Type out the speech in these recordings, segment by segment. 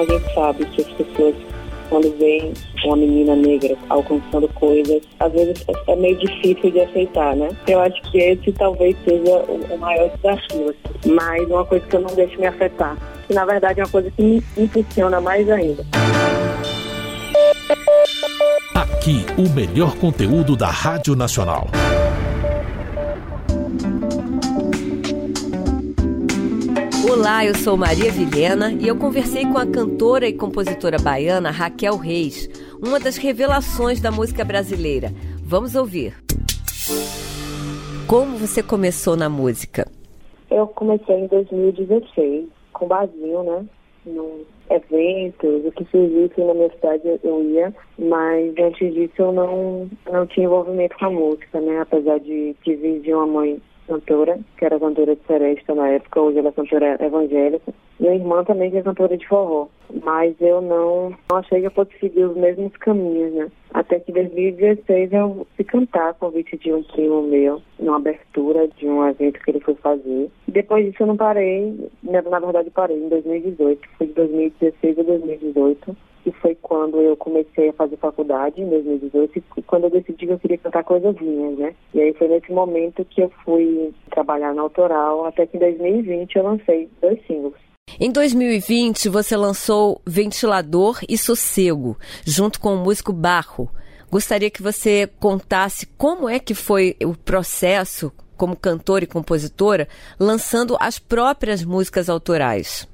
A gente sabe que as pessoas, quando veem uma menina negra alcançando coisas, às vezes é meio difícil de aceitar, né? Eu acho que esse talvez seja o maior desafio, assim. mas uma coisa que eu não deixo me afetar. Que na verdade é uma coisa que me impulsiona mais ainda. Aqui, o melhor conteúdo da Rádio Nacional. Eu sou Maria Vilhena e eu conversei com a cantora e compositora baiana Raquel Reis, uma das revelações da música brasileira. Vamos ouvir. Como você começou na música? Eu comecei em 2016, com barzinho, né? Num eventos, o que surgisse na minha cidade eu ia, mas antes disso eu não, não tinha envolvimento com a música, né? Apesar de, de vir de uma mãe cantora, que era cantora de seresta na época, hoje ela é cantora evangélica. Minha irmã também é cantora de forró, mas eu não, não achei que eu fosse seguir os mesmos caminhos, né? Até que em 2016 eu fui cantar convite de um primo meu, numa abertura de um evento que ele foi fazer. Depois disso eu não parei, na verdade parei em 2018, foi de 2016 a 2018 que foi quando eu comecei a fazer faculdade, em 2018, e quando eu decidi que eu queria cantar coisas minhas, né? E aí foi nesse momento que eu fui trabalhar na autoral, até que em 2020 eu lancei dois singles. Em 2020, você lançou Ventilador e Sossego, junto com o músico Barro. Gostaria que você contasse como é que foi o processo como cantora e compositora, lançando as próprias músicas autorais.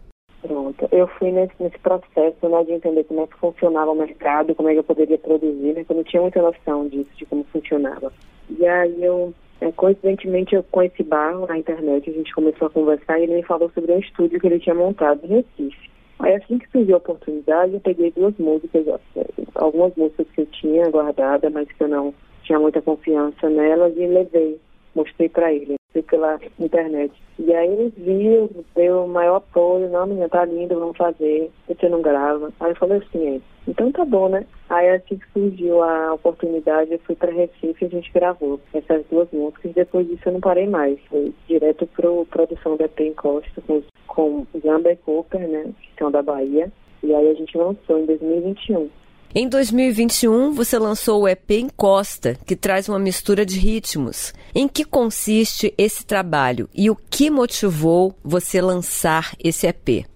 Eu fui nesse, nesse processo né, de entender como é que funcionava o mercado, como é que eu poderia produzir, né, eu não tinha muita noção disso, de como funcionava. E aí eu, é, coincidentemente, eu conheci Barro na internet, a gente começou a conversar e ele me falou sobre um estúdio que ele tinha montado em Recife. Aí assim que surgiu a oportunidade, eu peguei duas músicas, algumas músicas que eu tinha guardada, mas que eu não tinha muita confiança nelas e levei, mostrei para ele pela internet. E aí eles viram, deu o maior apoio, não, menina, tá lindo, vamos fazer, você não grava. Aí eu falei assim, então tá bom, né? Aí assim que surgiu a oportunidade, eu fui para Recife e a gente gravou essas duas músicas. Depois disso eu não parei mais. Foi direto pro produção da P Costa com, com Zamba Cooper, né? Que são da Bahia. E aí a gente lançou em 2021. Em 2021, você lançou o EP Encosta, que traz uma mistura de ritmos. Em que consiste esse trabalho e o que motivou você lançar esse EP?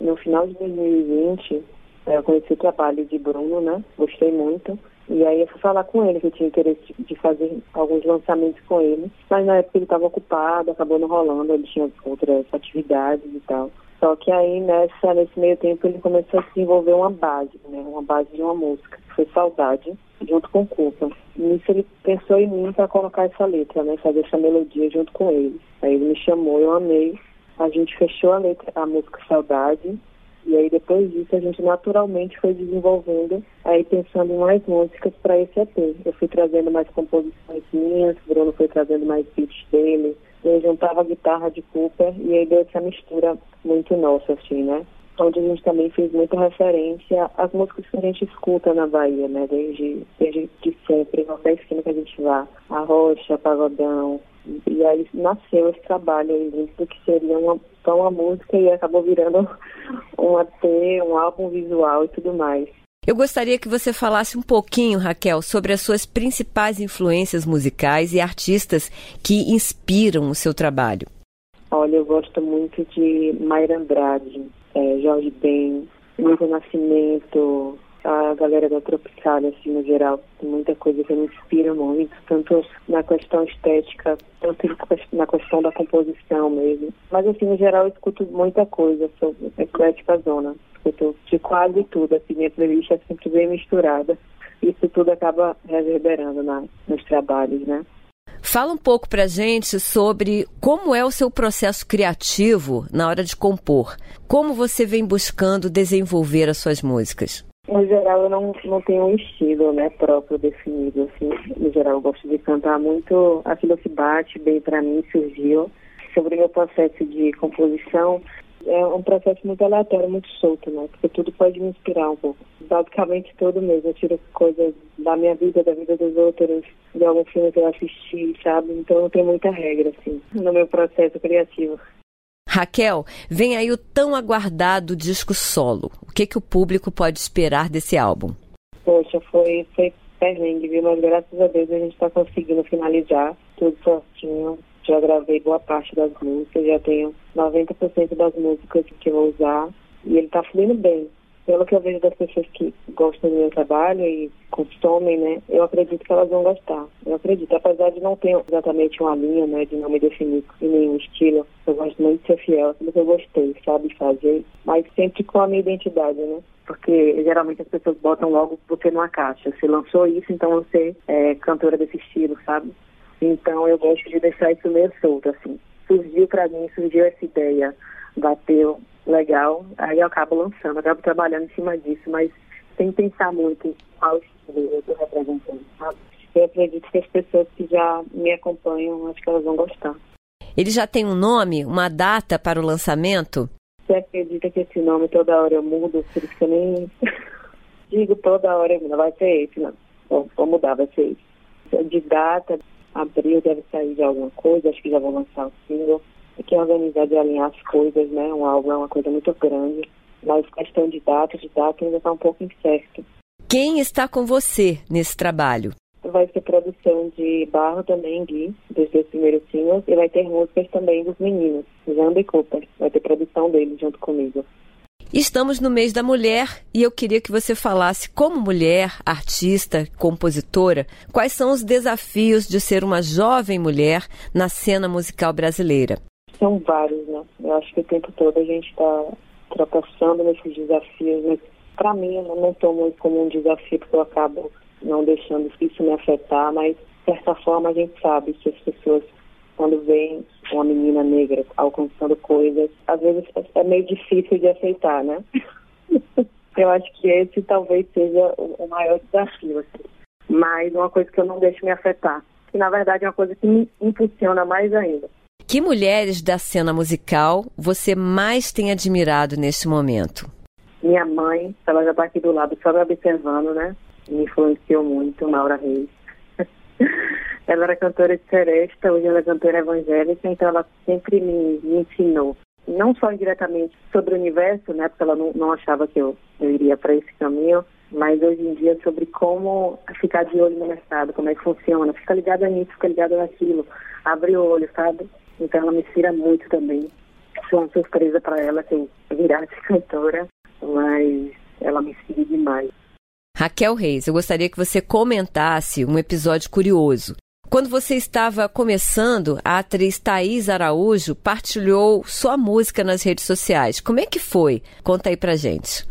No final de 2020, eu conheci o trabalho de Bruno, né? Gostei muito. E aí eu fui falar com ele que eu tinha interesse de fazer alguns lançamentos com ele. Mas na época ele estava ocupado, acabou não rolando, ele tinha outras atividades e tal. Só que aí nessa, nesse meio tempo ele começou a desenvolver uma base, né? Uma base de uma música, que foi Saudade, junto com Culpa. Nisso ele pensou em mim para colocar essa letra, né? Fazer essa melodia junto com ele. Aí ele me chamou, eu amei. A gente fechou a letra, a música Saudade. E aí depois disso a gente naturalmente foi desenvolvendo, aí pensando em mais músicas para esse EP. Eu fui trazendo mais composições minhas, Bruno foi trazendo mais beats dele, eu juntava a guitarra de Cooper e aí deu essa mistura muito nossa, assim, né? Onde a gente também fez muita referência às músicas que a gente escuta na Bahia, né? Desde, desde de sempre, qualquer esquina que a gente vá. A Rocha, Pagodão. E aí nasceu esse trabalho aí, do que seria uma, só uma música e acabou virando um AT, um álbum visual e tudo mais. Eu gostaria que você falasse um pouquinho, Raquel, sobre as suas principais influências musicais e artistas que inspiram o seu trabalho. Olha, eu gosto muito de Mayra Andrade, é, Jorge Ben, Milton Nascimento, a galera da Tropicália, assim, no geral. Muita coisa que me inspira muito, tanto na questão estética, tanto na questão da composição mesmo. Mas, assim, no geral, eu escuto muita coisa, sou eclética zona escuto de quase tudo, assim, minha playlist é sempre bem misturada. Isso tudo acaba reverberando na, nos trabalhos, né? Fala um pouco pra gente sobre como é o seu processo criativo na hora de compor. Como você vem buscando desenvolver as suas músicas? No geral, eu não, não tenho um estilo né, próprio definido. Assim. No geral, eu gosto de cantar muito aquilo que bate bem para mim, surgiu. Sobre o meu processo de composição, é um processo muito aleatório, muito solto, né? Porque tudo pode me inspirar um pouco. Basicamente tudo mesmo. Eu tiro coisas da minha vida, da vida dos outros, de algum filme que eu assisti, sabe? Então não tem muita regra, assim, no meu processo criativo. Raquel, vem aí o tão aguardado disco solo. O que, que o público pode esperar desse álbum? Poxa, foi, foi perrengue, viu? Mas graças a Deus a gente está conseguindo finalizar tudo certinho. Já gravei boa parte das músicas, já tenho 90% das músicas que vou usar. E ele está fluindo bem pelo que eu vejo das pessoas que gostam do meu trabalho e consomem, né, eu acredito que elas vão gostar. Eu acredito, apesar de não ter exatamente uma linha, né, de não me definir em nenhum estilo, eu gosto muito de ser fiel, tudo que eu gostei, sabe, fazer, mas sempre com a minha identidade, né? Porque geralmente as pessoas botam logo você numa caixa. Você lançou isso, então você é cantora desse estilo, sabe? Então eu gosto de deixar isso meio solto, assim. Surgiu para mim, surgiu essa ideia, bateu, legal, aí eu acabo lançando, acabo trabalhando em cima disso, mas sem pensar muito qual estilo eu estou representando, sabe? Eu acredito que as pessoas que já me acompanham, acho que elas vão gostar. Ele já tem um nome, uma data para o lançamento? Você acredita que esse nome toda hora eu mudo, por isso que eu nem digo toda hora, não vai ser esse, não. Vou, vou mudar, vai ser esse. De data, abril deve sair de alguma coisa, acho que já vou lançar o single que organizar de alinhar as coisas, né? Um álbum é uma coisa muito grande, mas questão de data, de data ainda está um pouco incerto. Quem está com você nesse trabalho? Vai ser produção de Barro também, Gui, dos dois primeiros singles, e vai ter músicas também dos meninos, Jamba e Cooper. Vai ter produção deles junto comigo. Estamos no mês da mulher e eu queria que você falasse, como mulher, artista, compositora, quais são os desafios de ser uma jovem mulher na cena musical brasileira são vários, né? Eu acho que o tempo todo a gente está tropeçando nesses desafios, mas para mim eu não tomo isso como um desafio porque eu acabo não deixando isso me afetar, mas de certa forma a gente sabe que as pessoas quando veem uma menina alcançando coisas, às vezes é meio difícil de aceitar, né? eu acho que esse talvez seja o maior desafio, assim. Mas uma coisa que eu não deixo me afetar, que na verdade é uma coisa que me impulsiona mais ainda. Que mulheres da cena musical você mais tem admirado neste momento? Minha mãe, ela já está aqui do lado, só me observando, né? Me influenciou muito, Maura Reis. ela era cantora de seresta, hoje ela é cantora evangélica, então ela sempre me, me ensinou. Não só indiretamente sobre o universo, né? Porque ela não, não achava que eu, eu iria para esse caminho, mas hoje em dia sobre como ficar de olho no mercado, como é que funciona, fica ligada nisso, fica ligada naquilo, abre o olho, sabe? Então ela me inspira muito também. Foi uma surpresa para ela que eu virasse cantora, mas ela me inspira demais. Raquel Reis, eu gostaria que você comentasse um episódio curioso. Quando você estava começando, a atriz Thaís Araújo partilhou sua música nas redes sociais. Como é que foi? Conta aí pra gente.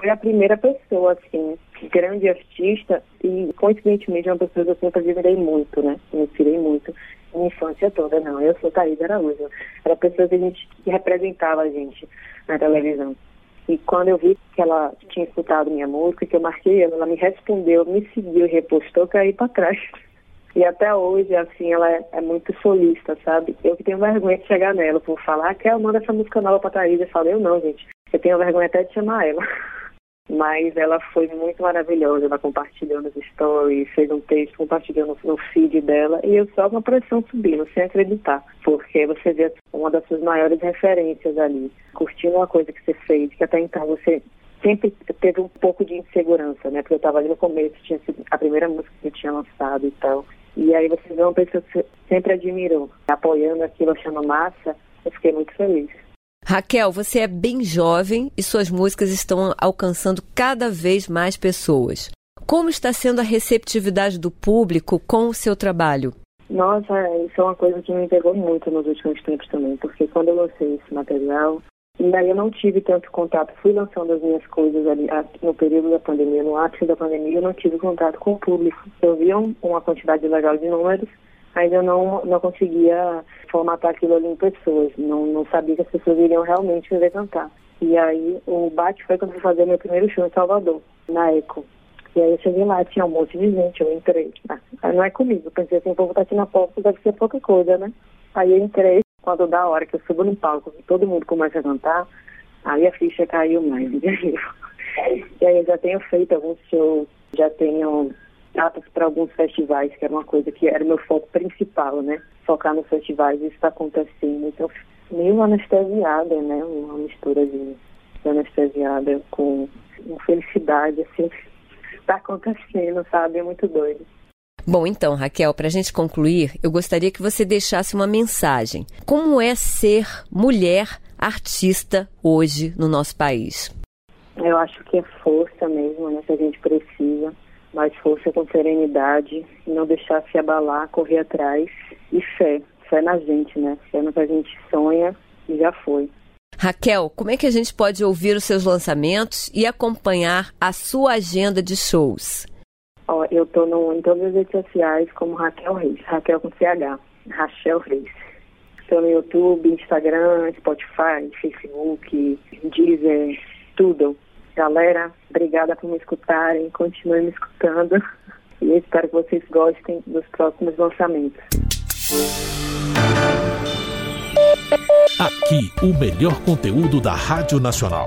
Foi a primeira pessoa, assim, grande artista e, coincidentemente, uma pessoa que eu sempre admirei muito, né? Me inspirei muito minha infância toda, não. Eu sou Thaís Araújo. Era a pessoa que, a gente, que representava a gente na televisão. E quando eu vi que ela tinha escutado minha música, que eu marquei ela, ela me respondeu, me seguiu, repostou, caí para trás. E até hoje, assim, ela é, é, muito solista, sabe? Eu que tenho vergonha de chegar nela por falar que ela manda essa música nova pra Thaís. Eu falei, eu não, gente. Eu tenho vergonha até de chamar ela. mas ela foi muito maravilhosa. Ela compartilhou nos stories, fez um texto, compartilhou no, no feed dela e eu só com a pressão subindo, sem acreditar, porque você vê uma das suas maiores referências ali, curtindo uma coisa que você fez, que até então você sempre teve um pouco de insegurança, né? Porque eu estava ali no começo, tinha a primeira música que eu tinha lançado e tal. E aí você vê uma pessoa que você sempre admirou, apoiando aquilo, achando massa, eu fiquei muito feliz. Raquel, você é bem jovem e suas músicas estão alcançando cada vez mais pessoas. Como está sendo a receptividade do público com o seu trabalho? Nossa, isso é uma coisa que me pegou muito nos últimos tempos também, porque quando eu lancei esse material, daí eu não tive tanto contato, fui lançando as minhas coisas ali no período da pandemia, no ápice da pandemia, eu não tive contato com o público. Eu via uma quantidade legal de números, mas eu não, não conseguia formatar aquilo ali em pessoas. Não, não sabia que as pessoas iriam realmente me ver cantar. E aí o bate foi quando eu fui fazer meu primeiro show em Salvador, na Eco. E aí eu cheguei lá, tinha um monte de gente, eu entrei. Ah, não é comigo, eu pensei assim, o povo tá aqui na porta, deve ser pouca coisa, né? Aí eu entrei, quando da hora que eu subo no palco, todo mundo começa a cantar, aí a ficha caiu mais, E aí eu já tenho feito alguns shows, já tenho datas para alguns festivais, que era uma coisa que era o meu foco principal, né? Focar nos festivais, isso está acontecendo. Então, meio anestesiada, né? Uma mistura de, de anestesiada com felicidade, assim, está acontecendo, sabe? É muito doido. Bom, então, Raquel, para a gente concluir, eu gostaria que você deixasse uma mensagem. Como é ser mulher artista hoje no nosso país? Eu acho que é força mesmo, né, que a gente precisa, mais força com serenidade, não deixar se abalar, correr atrás e fé, fé na gente, né, fé no que a gente sonha e já foi. Raquel, como é que a gente pode ouvir os seus lançamentos e acompanhar a sua agenda de shows? Ó, eu estou em todas as redes sociais como Raquel Reis, Raquel com CH, Rachel Reis. Estou no YouTube, Instagram, Spotify, Facebook, Deezer, tudo. Galera, obrigada por me escutarem, continuem me escutando e espero que vocês gostem dos próximos lançamentos. Aqui, o melhor conteúdo da Rádio Nacional.